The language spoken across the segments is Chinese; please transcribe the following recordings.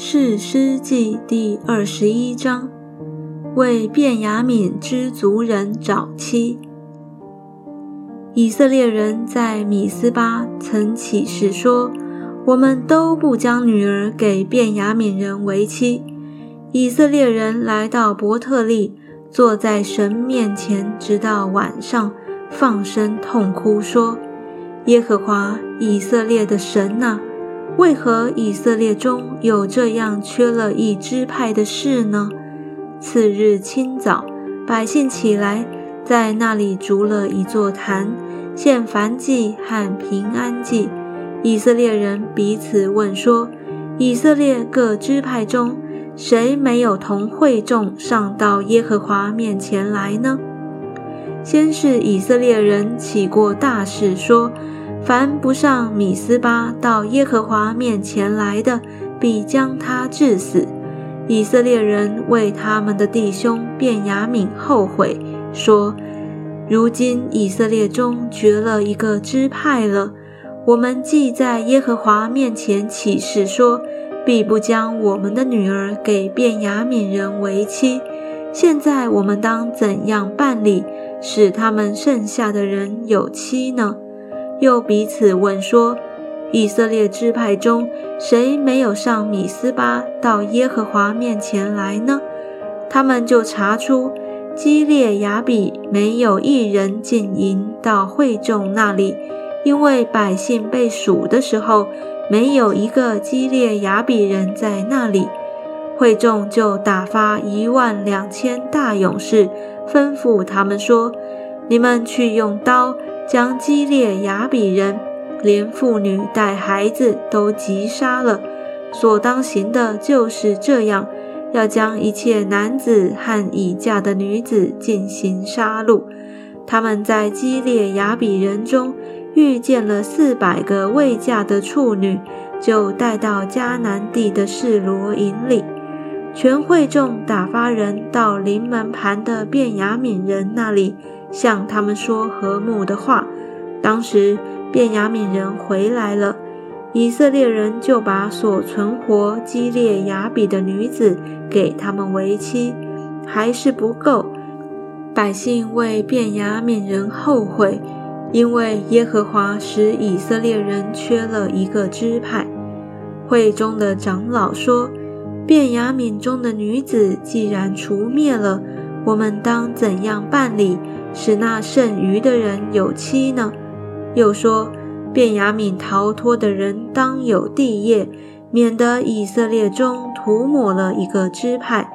士师记第二十一章，为便雅悯之族人找妻。以色列人在米斯巴曾起誓说：“我们都不将女儿给便雅悯人为妻。”以色列人来到伯特利，坐在神面前，直到晚上，放声痛哭，说：“耶和华以色列的神呐！”为何以色列中有这样缺了一支派的事呢？次日清早，百姓起来，在那里筑了一座坛，献燔祭和平安祭。以色列人彼此问说：“以色列各支派中，谁没有同会众上到耶和华面前来呢？”先是以色列人起过大事，说。凡不上米斯巴到耶和华面前来的，必将他治死。以色列人为他们的弟兄便雅悯后悔，说：如今以色列中绝了一个支派了。我们既在耶和华面前起誓说，必不将我们的女儿给便雅悯人为妻。现在我们当怎样办理，使他们剩下的人有妻呢？又彼此问说：“以色列支派中，谁没有上米斯巴到耶和华面前来呢？”他们就查出基列雅比没有一人进营到会众那里，因为百姓被数的时候，没有一个基列雅比人在那里。会众就打发一万两千大勇士，吩咐他们说：“你们去用刀。”将基列雅比人连妇女带孩子都击杀了，所当行的就是这样，要将一切男子和已嫁的女子进行杀戮。他们在基列雅比人中遇见了四百个未嫁的处女，就带到迦南地的示罗营里。全会众打发人到临门盘的便雅悯人那里。向他们说和睦的话。当时，便雅悯人回来了，以色列人就把所存活基列雅比的女子给他们为妻，还是不够。百姓为便雅悯人后悔，因为耶和华使以色列人缺了一个支派。会中的长老说：“便雅悯中的女子既然除灭了，我们当怎样办理？”使那剩余的人有妻呢？又说，便雅悯逃脱的人当有地业，免得以色列中涂抹了一个支派。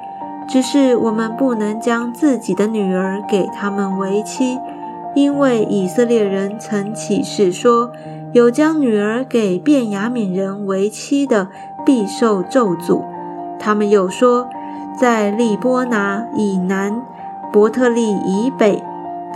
只是我们不能将自己的女儿给他们为妻，因为以色列人曾起誓说，有将女儿给便雅悯人为妻的，必受咒诅。他们又说，在利波拿以南，伯特利以北。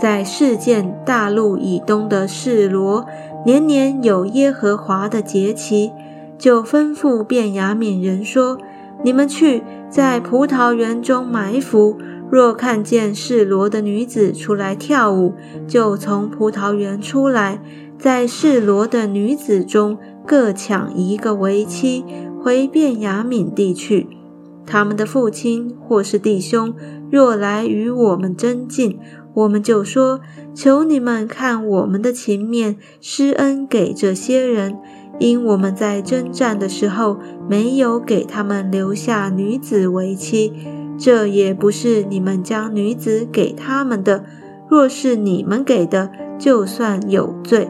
在世界大陆以东的示罗，年年有耶和华的节期，就吩咐便雅悯人说：“你们去在葡萄园中埋伏，若看见示罗的女子出来跳舞，就从葡萄园出来，在示罗的女子中各抢一个为妻，回便雅悯地去。他们的父亲或是弟兄，若来与我们争竞。”我们就说：“求你们看我们的情面，施恩给这些人，因我们在征战的时候没有给他们留下女子为妻，这也不是你们将女子给他们的。若是你们给的，就算有罪。”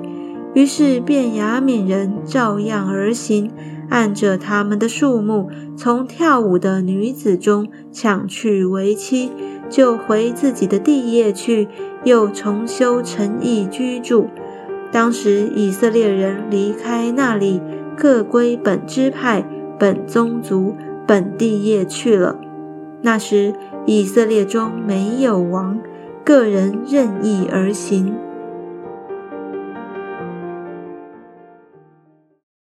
于是便雅悯人照样而行，按着他们的数目，从跳舞的女子中抢去为妻。就回自己的地业去，又重修城邑居住。当时以色列人离开那里，各归本支派、本宗族、本地业去了。那时以色列中没有王，个人任意而行。